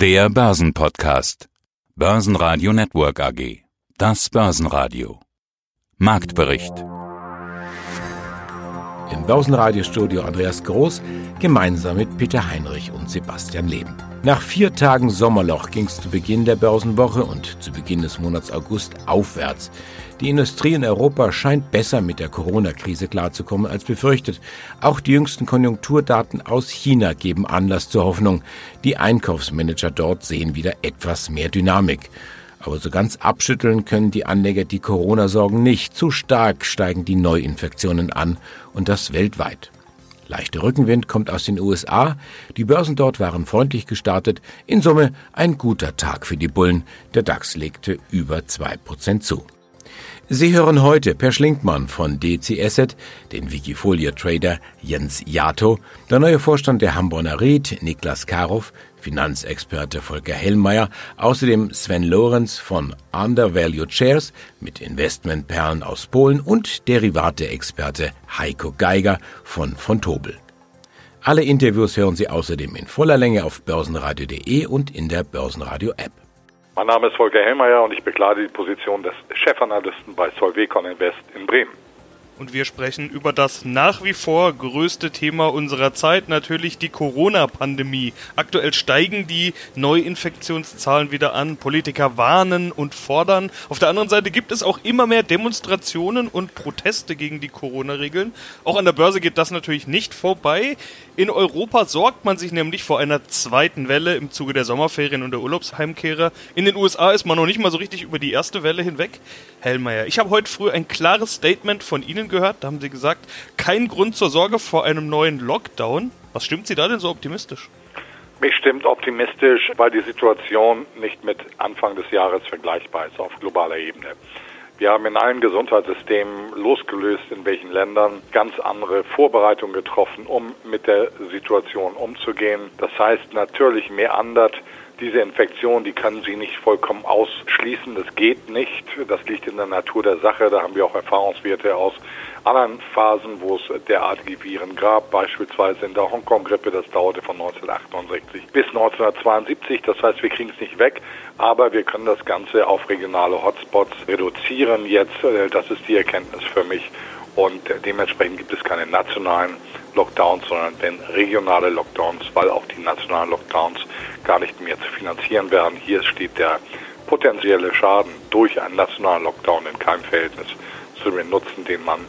Der Börsenpodcast. Börsenradio Network AG. Das Börsenradio. Marktbericht. Im Börsenradiostudio Andreas Groß gemeinsam mit Peter Heinrich und Sebastian Leben. Nach vier Tagen Sommerloch ging es zu Beginn der Börsenwoche und zu Beginn des Monats August aufwärts. Die Industrie in Europa scheint besser mit der Corona-Krise klarzukommen als befürchtet. Auch die jüngsten Konjunkturdaten aus China geben Anlass zur Hoffnung. Die Einkaufsmanager dort sehen wieder etwas mehr Dynamik. Aber so ganz abschütteln können die Anleger die Corona-Sorgen nicht. Zu stark steigen die Neuinfektionen an und das weltweit. Leichter Rückenwind kommt aus den USA. Die Börsen dort waren freundlich gestartet. In Summe ein guter Tag für die Bullen. Der DAX legte über zwei Prozent zu. Sie hören heute Per Schlinkmann von DC Asset, den Wikifolia-Trader Jens Jato, der neue Vorstand der Hamburger Ried, Niklas Karow, Finanzexperte Volker Hellmeier, außerdem Sven Lorenz von Undervalued Shares mit Investmentperlen aus Polen und Derivate-Experte Heiko Geiger von von Tobel. Alle Interviews hören Sie außerdem in voller Länge auf börsenradio.de und in der Börsenradio-App. Mein Name ist Volker Hellmeier und ich bekleide die Position des Chefanalysten bei Solvecon Invest in Bremen. Und wir sprechen über das nach wie vor größte Thema unserer Zeit, natürlich die Corona-Pandemie. Aktuell steigen die Neuinfektionszahlen wieder an. Politiker warnen und fordern. Auf der anderen Seite gibt es auch immer mehr Demonstrationen und Proteste gegen die Corona-Regeln. Auch an der Börse geht das natürlich nicht vorbei. In Europa sorgt man sich nämlich vor einer zweiten Welle im Zuge der Sommerferien und der Urlaubsheimkehrer. In den USA ist man noch nicht mal so richtig über die erste Welle hinweg. Hellmeier, ich habe heute früh ein klares Statement von Ihnen gehört. Da haben Sie gesagt, kein Grund zur Sorge vor einem neuen Lockdown. Was stimmt Sie da denn so optimistisch? Mich stimmt optimistisch, weil die Situation nicht mit Anfang des Jahres vergleichbar ist auf globaler Ebene. Wir haben in allen Gesundheitssystemen losgelöst, in welchen Ländern ganz andere Vorbereitungen getroffen, um mit der Situation umzugehen. Das heißt natürlich mehr andert. Diese Infektion, die können Sie nicht vollkommen ausschließen. Das geht nicht. Das liegt in der Natur der Sache. Da haben wir auch Erfahrungswerte aus anderen Phasen, wo es derartige Viren gab, beispielsweise in der Hongkong-Grippe, das dauerte von 1968 bis 1972. Das heißt, wir kriegen es nicht weg, aber wir können das Ganze auf regionale Hotspots reduzieren jetzt. Äh, das ist die Erkenntnis für mich. Und dementsprechend gibt es keine nationalen Lockdowns, sondern wenn regionale Lockdowns, weil auch die nationalen Lockdowns gar nicht mehr zu finanzieren werden. Hier steht der potenzielle Schaden durch einen nationalen Lockdown in keinem Verhältnis zu dem Nutzen, den man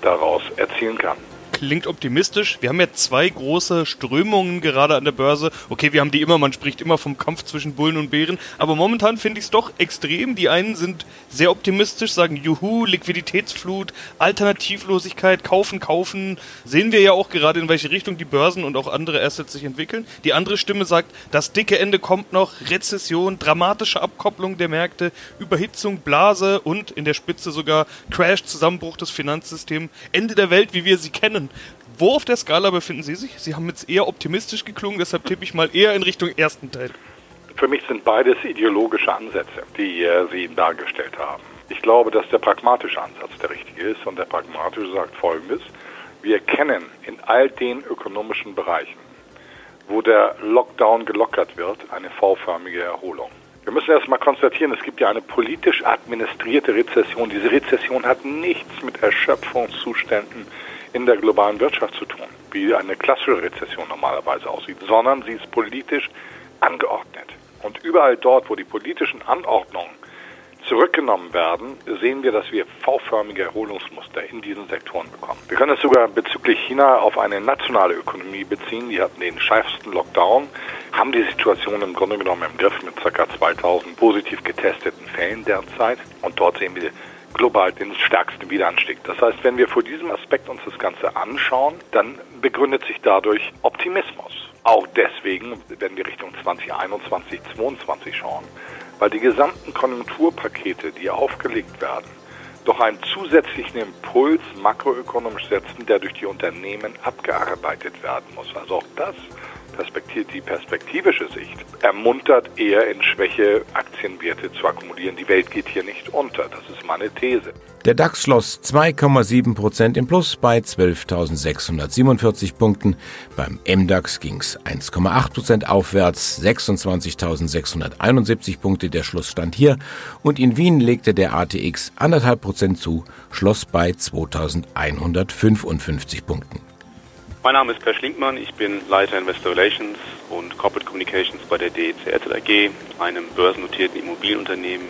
daraus erzielen kann klingt optimistisch. Wir haben ja zwei große Strömungen gerade an der Börse. Okay, wir haben die immer, man spricht immer vom Kampf zwischen Bullen und Bären, aber momentan finde ich es doch extrem. Die einen sind sehr optimistisch, sagen Juhu, Liquiditätsflut, Alternativlosigkeit, kaufen, kaufen. Sehen wir ja auch gerade, in welche Richtung die Börsen und auch andere Assets sich entwickeln. Die andere Stimme sagt, das dicke Ende kommt noch, Rezession, dramatische Abkopplung der Märkte, Überhitzung, Blase und in der Spitze sogar Crash, Zusammenbruch des Finanzsystems, Ende der Welt, wie wir sie kennen. Wo auf der Skala befinden Sie sich? Sie haben jetzt eher optimistisch geklungen, deshalb tippe ich mal eher in Richtung ersten Teil. Für mich sind beides ideologische Ansätze, die äh, Sie dargestellt haben. Ich glaube, dass der pragmatische Ansatz der richtige ist und der pragmatische sagt Folgendes. Wir kennen in all den ökonomischen Bereichen, wo der Lockdown gelockert wird, eine V-förmige Erholung. Wir müssen erst mal konstatieren, es gibt ja eine politisch administrierte Rezession. Diese Rezession hat nichts mit Erschöpfungszuständen in der globalen Wirtschaft zu tun, wie eine klassische Rezession normalerweise aussieht, sondern sie ist politisch angeordnet. Und überall dort, wo die politischen Anordnungen zurückgenommen werden, sehen wir, dass wir V-förmige Erholungsmuster in diesen Sektoren bekommen. Wir können es sogar bezüglich China auf eine nationale Ökonomie beziehen. Die hatten den schärfsten Lockdown, haben die Situation im Grunde genommen im Griff mit ca. 2000 positiv getesteten Fällen derzeit. Und dort sehen wir global den stärksten Wiederanstieg. Das heißt, wenn wir vor diesem Aspekt uns das Ganze anschauen, dann begründet sich dadurch Optimismus. Auch deswegen, wenn wir Richtung 2021, 2022 schauen, weil die gesamten Konjunkturpakete, die aufgelegt werden, doch einen zusätzlichen Impuls makroökonomisch setzen, der durch die Unternehmen abgearbeitet werden muss. Also auch das die perspektivische Sicht ermuntert eher in Schwäche Aktienwerte zu akkumulieren. Die Welt geht hier nicht unter. Das ist meine These. Der DAX schloss 2,7 Prozent im Plus bei 12.647 Punkten. Beim MDAX ging es 1,8 Prozent aufwärts, 26.671 Punkte der Schlussstand hier. Und in Wien legte der ATX 1,5 Prozent zu, schloss bei 2.155 Punkten. Mein Name ist Per Schlinkmann, ich bin Leiter Investor Relations und Corporate Communications bei der DEC AG, einem börsennotierten Immobilienunternehmen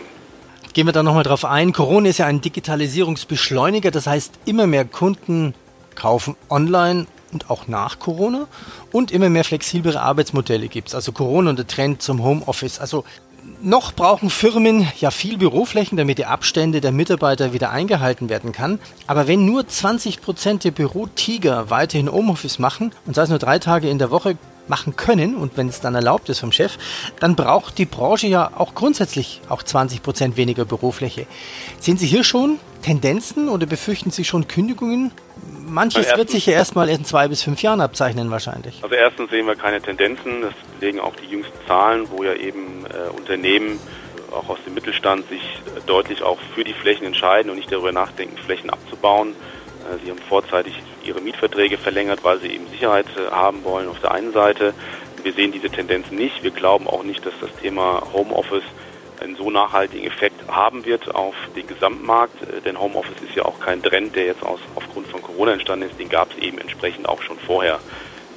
Gehen wir da nochmal drauf ein. Corona ist ja ein Digitalisierungsbeschleuniger, das heißt, immer mehr Kunden kaufen online und auch nach Corona und immer mehr flexiblere Arbeitsmodelle gibt es. Also Corona und der Trend zum Homeoffice. Also noch brauchen Firmen ja viel Büroflächen, damit die Abstände der Mitarbeiter wieder eingehalten werden kann. Aber wenn nur 20 Prozent der Bürotiger weiterhin Homeoffice machen und sei es nur drei Tage in der Woche, machen können und wenn es dann erlaubt ist vom Chef, dann braucht die Branche ja auch grundsätzlich auch 20 Prozent weniger Bürofläche. Sehen Sie hier schon Tendenzen oder befürchten Sie schon Kündigungen? Manches wird sich ja erstmal in zwei bis fünf Jahren abzeichnen wahrscheinlich. Also erstens sehen wir keine Tendenzen, das legen auch die jüngsten Zahlen, wo ja eben äh, Unternehmen auch aus dem Mittelstand sich äh, deutlich auch für die Flächen entscheiden und nicht darüber nachdenken, Flächen abzubauen. Äh, sie haben vorzeitig ihre Mietverträge verlängert, weil sie eben Sicherheit haben wollen auf der einen Seite. Wir sehen diese Tendenz nicht. Wir glauben auch nicht, dass das Thema Homeoffice einen so nachhaltigen Effekt haben wird auf den Gesamtmarkt. Denn Homeoffice ist ja auch kein Trend, der jetzt aus, aufgrund von Corona entstanden ist. Den gab es eben entsprechend auch schon vorher.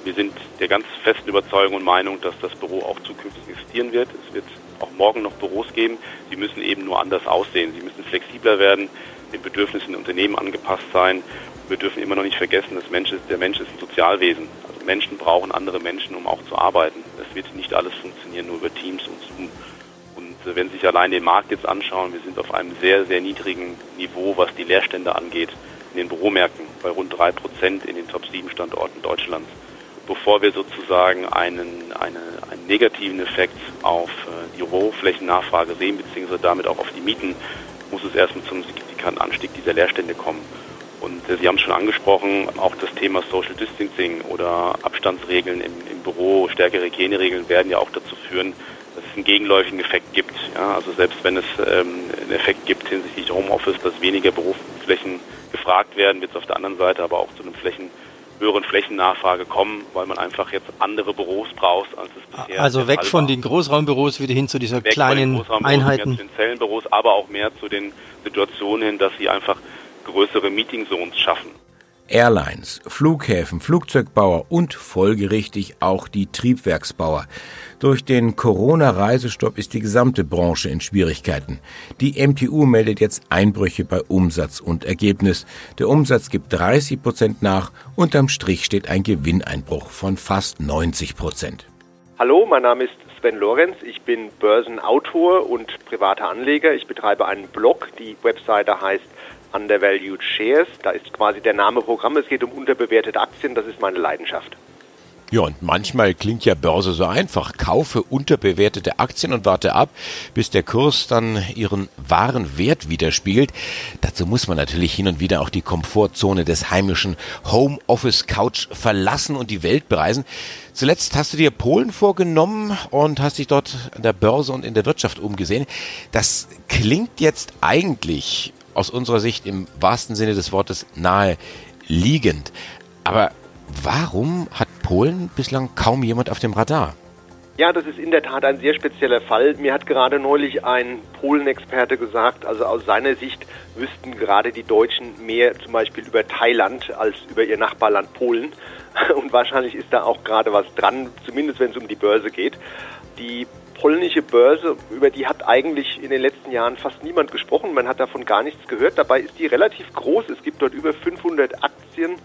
Wir sind der ganz festen Überzeugung und Meinung, dass das Büro auch zukünftig existieren wird. Es wird auch morgen noch Büros geben. Sie müssen eben nur anders aussehen. Sie müssen flexibler werden, den Bedürfnissen der Unternehmen angepasst sein wir dürfen immer noch nicht vergessen, dass Mensch ist, der Mensch ist ein Sozialwesen. Also Menschen brauchen andere Menschen, um auch zu arbeiten. Es wird nicht alles funktionieren nur über Teams und Zoom. Und äh, wenn Sie sich allein den Markt jetzt anschauen, wir sind auf einem sehr, sehr niedrigen Niveau, was die Leerstände angeht, in den Büromärkten, bei rund drei Prozent in den Top 7 Standorten Deutschlands. Bevor wir sozusagen einen, eine, einen negativen Effekt auf äh, die Büroflächennachfrage sehen, beziehungsweise damit auch auf die Mieten, muss es erstmal zum signifikanten Anstieg dieser Leerstände kommen. Und äh, Sie haben es schon angesprochen, auch das Thema Social Distancing oder Abstandsregeln im, im Büro, stärkere Hygieneregeln werden ja auch dazu führen, dass es einen gegenläufigen Effekt gibt. Ja, also selbst wenn es ähm, einen Effekt gibt hinsichtlich Homeoffice, dass weniger Berufsflächen gefragt werden, wird es auf der anderen Seite aber auch zu einem Flächen höheren Flächennachfrage kommen, weil man einfach jetzt andere Büros braucht, als es bisher Also weg von war. den Großraumbüros wieder hin zu dieser weg kleinen Einheiten. Mehr zu den Zellenbüros, aber auch mehr zu den Situationen hin, dass sie einfach größere Meetingzones schaffen. Airlines, Flughäfen, Flugzeugbauer und folgerichtig auch die Triebwerksbauer. Durch den Corona-Reisestopp ist die gesamte Branche in Schwierigkeiten. Die MTU meldet jetzt Einbrüche bei Umsatz und Ergebnis. Der Umsatz gibt 30 Prozent nach. Unterm Strich steht ein Gewinneinbruch von fast 90 Prozent. Hallo, mein Name ist Sven Lorenz. Ich bin Börsenautor und privater Anleger. Ich betreibe einen Blog. Die Webseite heißt Undervalued Shares. Da ist quasi der Name Programm. Es geht um unterbewertete Aktien. Das ist meine Leidenschaft. Ja, und manchmal klingt ja Börse so einfach. Kaufe unterbewertete Aktien und warte ab, bis der Kurs dann ihren wahren Wert widerspiegelt. Dazu muss man natürlich hin und wieder auch die Komfortzone des heimischen Homeoffice Couch verlassen und die Welt bereisen. Zuletzt hast du dir Polen vorgenommen und hast dich dort an der Börse und in der Wirtschaft umgesehen. Das klingt jetzt eigentlich aus unserer Sicht im wahrsten Sinne des Wortes nahe liegend. Aber warum hat Polen bislang kaum jemand auf dem Radar? Ja, das ist in der Tat ein sehr spezieller Fall. Mir hat gerade neulich ein Polen-Experte gesagt, also aus seiner Sicht wüssten gerade die Deutschen mehr zum Beispiel über Thailand als über ihr Nachbarland Polen. Und wahrscheinlich ist da auch gerade was dran, zumindest wenn es um die Börse geht. Die polnische Börse, über die hat eigentlich in den letzten Jahren fast niemand gesprochen. Man hat davon gar nichts gehört. Dabei ist die relativ groß. Es gibt dort über 500 Aktien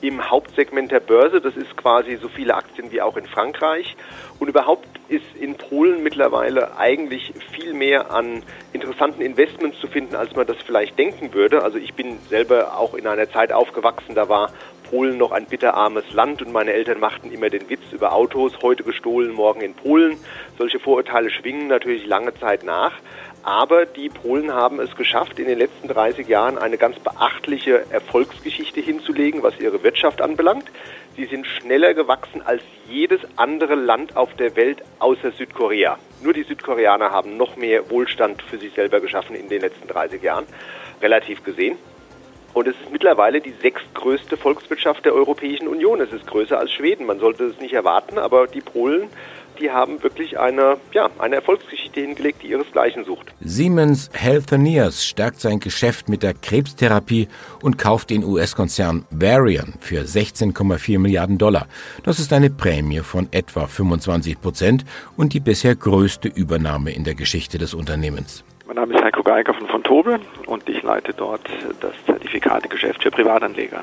im Hauptsegment der Börse. Das ist quasi so viele Aktien wie auch in Frankreich. Und überhaupt ist in Polen mittlerweile eigentlich viel mehr an interessanten Investments zu finden, als man das vielleicht denken würde. Also ich bin selber auch in einer Zeit aufgewachsen, da war Polen noch ein bitterarmes Land und meine Eltern machten immer den Witz über Autos, heute gestohlen, morgen in Polen. Solche Vorurteile schwingen natürlich lange Zeit nach. Aber die Polen haben es geschafft, in den letzten 30 Jahren eine ganz beachtliche Erfolgsgeschichte hinzulegen, was ihre Wirtschaft anbelangt. die sind schneller gewachsen als jedes andere Land auf der Welt außer Südkorea. Nur die Südkoreaner haben noch mehr Wohlstand für sich selber geschaffen in den letzten 30 Jahren, relativ gesehen. Und es ist mittlerweile die sechstgrößte Volkswirtschaft der Europäischen Union. Es ist größer als Schweden. Man sollte es nicht erwarten, aber die Polen die haben wirklich eine, ja, eine Erfolgsgeschichte hingelegt, die ihresgleichen sucht. Siemens Healthineers stärkt sein Geschäft mit der Krebstherapie und kauft den US-Konzern Varian für 16,4 Milliarden Dollar. Das ist eine Prämie von etwa 25 Prozent und die bisher größte Übernahme in der Geschichte des Unternehmens. Mein Name ist Heiko Geiger von von Tobel und ich leite dort das Zertifikategeschäft für Privatanleger.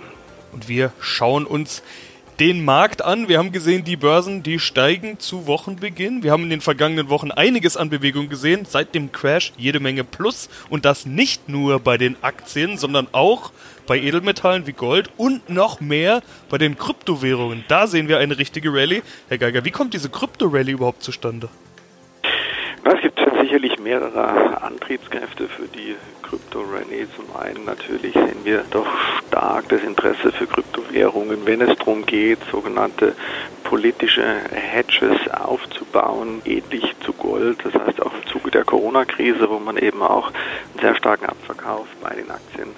Und wir schauen uns den Markt an. Wir haben gesehen, die Börsen, die steigen zu Wochenbeginn. Wir haben in den vergangenen Wochen einiges an Bewegung gesehen. Seit dem Crash jede Menge Plus. Und das nicht nur bei den Aktien, sondern auch bei Edelmetallen wie Gold und noch mehr bei den Kryptowährungen. Da sehen wir eine richtige Rallye. Herr Geiger, wie kommt diese Krypto-Rallye überhaupt zustande? Es gibt sicherlich mehrere Antriebskräfte für die Krypto-Rallye. Zum einen natürlich sehen wir doch stark das Interesse für Kryptowährungen, wenn es darum geht, sogenannte politische Hedges aufzubauen, ähnlich zu Gold. Das heißt auch im Zuge der Corona-Krise, wo man eben auch einen sehr starken Abverkauf bei den Aktien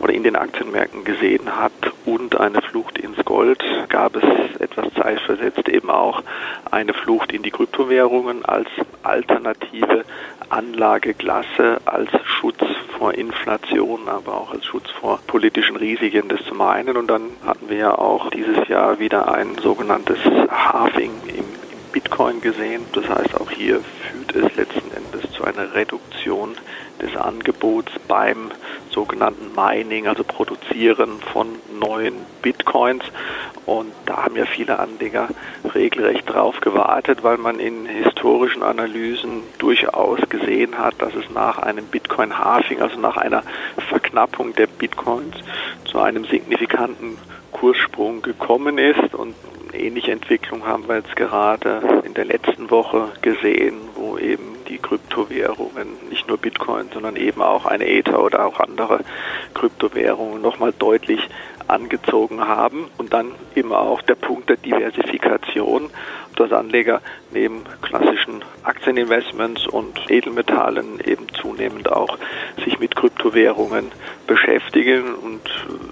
oder in den Aktienmärkten gesehen hat und eine Flucht ins Gold, gab es etwas zeitversetzt eben auch eine Flucht in die Kryptowährungen als alternative Anlageklasse, als Schutz vor Inflation, aber auch als Schutz vor politischen Risiken. Das zum einen. Und dann hatten wir ja auch dieses Jahr wieder ein sogenanntes Halving im Bitcoin gesehen. Das heißt, auch hier führt es letzten Endes zu einer Reduktion des Angebots beim sogenannten Mining, also Produzieren von neuen Bitcoins. Und da haben ja viele Anleger regelrecht drauf gewartet, weil man in historischen Analysen durchaus gesehen hat, dass es nach einem Bitcoin-Halving, also nach einer Verknappung der Bitcoins, zu einem signifikanten Kurssprung gekommen ist. Und ähnliche Entwicklung haben wir jetzt gerade in der letzten Woche gesehen, wo eben die Kryptowährungen, nicht nur Bitcoin, sondern eben auch eine Ether oder auch andere Kryptowährungen nochmal deutlich angezogen haben. Und dann eben auch der Punkt der Diversifikation, dass Anleger neben klassischen Aktieninvestments und Edelmetallen eben zunehmend auch sich mit Kryptowährungen beschäftigen und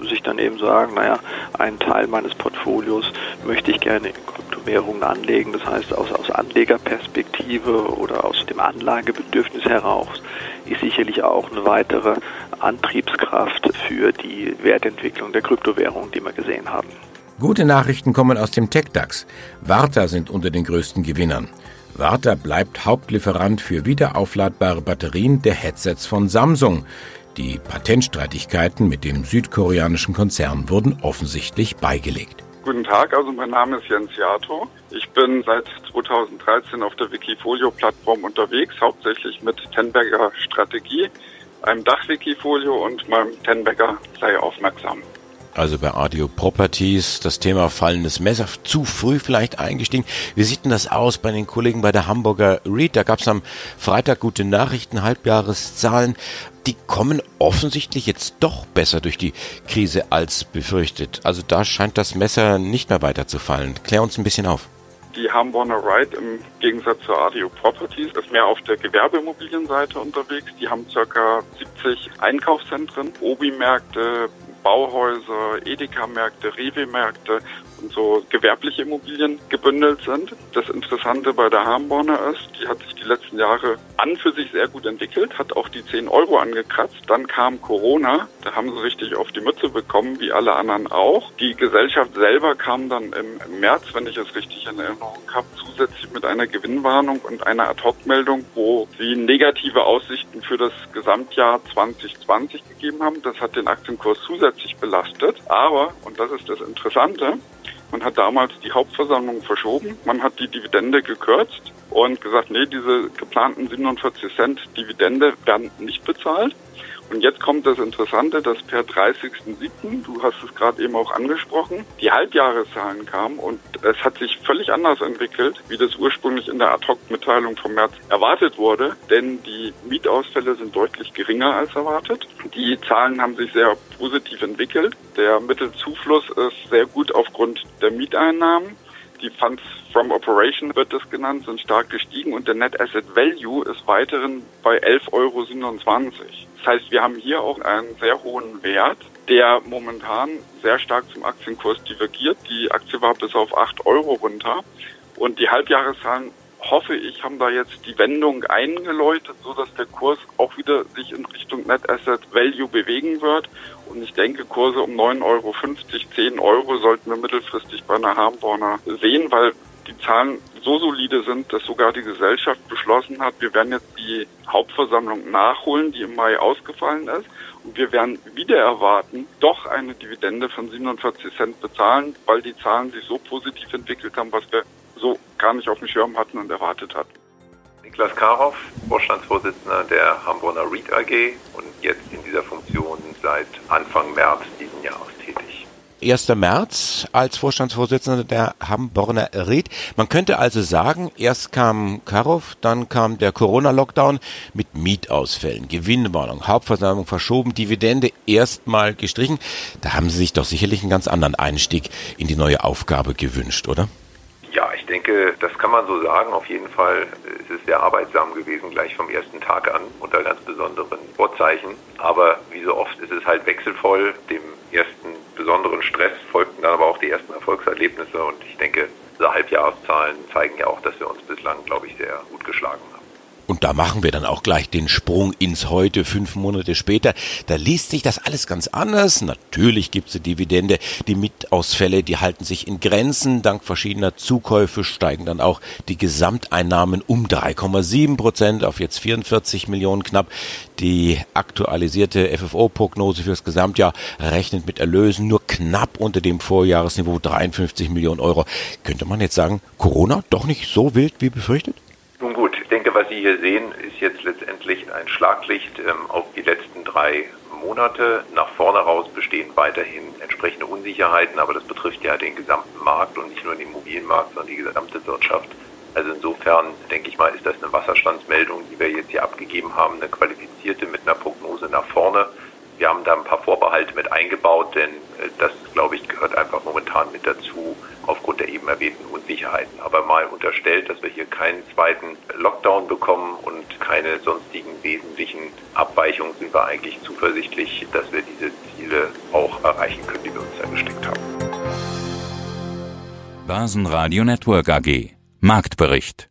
sich dann eben sagen, naja, einen Teil meines Portfolios möchte ich gerne in Kryptowährungen anlegen. Das heißt, aus, aus Anlegerperspektive oder aus dem Anlagebedürfnis heraus ist sicherlich auch eine weitere Antriebskraft für die Wertentwicklung der Kryptowährungen, die wir gesehen haben. Gute Nachrichten kommen aus dem TechDAX. Warta sind unter den größten Gewinnern. Warta bleibt Hauptlieferant für wiederaufladbare Batterien der Headsets von Samsung. Die Patentstreitigkeiten mit dem südkoreanischen Konzern wurden offensichtlich beigelegt. Guten Tag, also mein Name ist Jens Jato. Ich bin seit 2013 auf der Wikifolio-Plattform unterwegs, hauptsächlich mit Tenberger Strategie, einem Dach-Wikifolio und meinem Tenberger sei aufmerksam also bei Audio Properties, das Thema fallendes Messer, zu früh vielleicht eingestiegen. Wie sieht denn das aus bei den Kollegen bei der Hamburger Read? Da gab es am Freitag gute Nachrichten, Halbjahreszahlen. Die kommen offensichtlich jetzt doch besser durch die Krise als befürchtet. Also da scheint das Messer nicht mehr weiter zu fallen. Klär uns ein bisschen auf. Die Hamburger Ride im Gegensatz zur Audio Properties ist mehr auf der Gewerbeimmobilienseite unterwegs. Die haben circa 70 Einkaufszentren, Obi-Märkte, Bauhäuser, Edeka-Märkte, Rewe-Märkte so gewerbliche Immobilien gebündelt sind. Das Interessante bei der Harmborner ist, die hat sich die letzten Jahre an für sich sehr gut entwickelt, hat auch die 10 Euro angekratzt. Dann kam Corona, da haben sie richtig auf die Mütze bekommen, wie alle anderen auch. Die Gesellschaft selber kam dann im März, wenn ich es richtig in Erinnerung habe, zusätzlich mit einer Gewinnwarnung und einer Ad-Hoc-Meldung, wo sie negative Aussichten für das Gesamtjahr 2020 gegeben haben. Das hat den Aktienkurs zusätzlich belastet. Aber, und das ist das Interessante, man hat damals die Hauptversammlung verschoben, man hat die Dividende gekürzt und gesagt, nee, diese geplanten 47 Cent Dividende werden nicht bezahlt. Und jetzt kommt das Interessante, dass per 30.07., du hast es gerade eben auch angesprochen, die Halbjahreszahlen kamen und es hat sich völlig anders entwickelt, wie das ursprünglich in der Ad-Hoc-Mitteilung vom März erwartet wurde, denn die Mietausfälle sind deutlich geringer als erwartet. Die Zahlen haben sich sehr positiv entwickelt. Der Mittelzufluss ist sehr gut aufgrund der Mieteinnahmen. Die Funds from Operation wird das genannt, sind stark gestiegen und der Net Asset Value ist weiterhin bei 11,27 Euro. Das heißt, wir haben hier auch einen sehr hohen Wert, der momentan sehr stark zum Aktienkurs divergiert. Die Aktie war bis auf 8 Euro runter und die Halbjahreszahlen hoffe ich, haben da jetzt die Wendung eingeläutet, so dass der Kurs auch wieder sich in Richtung Net Asset Value bewegen wird. Und ich denke, Kurse um 9,50 Euro, 10 Euro sollten wir mittelfristig bei einer Harmborner sehen, weil die Zahlen so solide sind, dass sogar die Gesellschaft beschlossen hat, wir werden jetzt die Hauptversammlung nachholen, die im Mai ausgefallen ist. Und wir werden wieder erwarten, doch eine Dividende von 47 Cent bezahlen, weil die Zahlen sich so positiv entwickelt haben, was wir so gar nicht auf dem Schirm hatten und erwartet hatten. Niklas Karoff, Vorstandsvorsitzender der Hamburger REIT AG und jetzt in dieser Funktion seit Anfang März diesen Jahres tätig. 1. März als Vorstandsvorsitzender der Hamburger REIT. Man könnte also sagen, erst kam Karow, dann kam der Corona-Lockdown mit Mietausfällen, Gewinnwarnung, Hauptversammlung verschoben, Dividende erstmal gestrichen. Da haben Sie sich doch sicherlich einen ganz anderen Einstieg in die neue Aufgabe gewünscht, oder? Ja, ich denke, das kann man so sagen. Auf jeden Fall ist es sehr arbeitsam gewesen, gleich vom ersten Tag an, unter ganz besonderen Vorzeichen. Aber wie so oft ist es halt wechselvoll. Dem ersten besonderen Stress folgten dann aber auch die ersten Erfolgserlebnisse. Und ich denke, diese Halbjahreszahlen zeigen ja auch, dass wir uns bislang, glaube ich, sehr gut geschlagen haben. Und da machen wir dann auch gleich den Sprung ins Heute, fünf Monate später. Da liest sich das alles ganz anders. Natürlich gibt es eine Dividende. Die Mietausfälle, die halten sich in Grenzen. Dank verschiedener Zukäufe steigen dann auch die Gesamteinnahmen um 3,7 Prozent auf jetzt 44 Millionen knapp. Die aktualisierte FFO-Prognose fürs Gesamtjahr rechnet mit Erlösen nur knapp unter dem Vorjahresniveau 53 Millionen Euro. Könnte man jetzt sagen, Corona doch nicht so wild wie befürchtet? Nun gut, denke, was Sie hier sehen, ist jetzt letztendlich ein Schlaglicht ähm, auf die letzten drei Monate. Nach vorne raus bestehen weiterhin entsprechende Unsicherheiten, aber das betrifft ja den gesamten Markt und nicht nur den Immobilienmarkt, sondern die gesamte Wirtschaft. Also insofern denke ich mal, ist das eine Wasserstandsmeldung, die wir jetzt hier abgegeben haben, eine qualifizierte mit einer Prognose nach vorne. Wir haben da ein paar Vorbehalte mit eingebaut, denn äh, das, glaube ich, gehört einfach momentan mit dazu aufgrund der eben erwähnten Unsicherheiten. Aber mal unterstellt, dass wir hier keinen zweiten Lockdown bekommen und keine sonstigen wesentlichen Abweichungen, sind wir eigentlich zuversichtlich, dass wir diese Ziele auch erreichen können, die wir uns da gesteckt haben. Basen Radio Network AG Marktbericht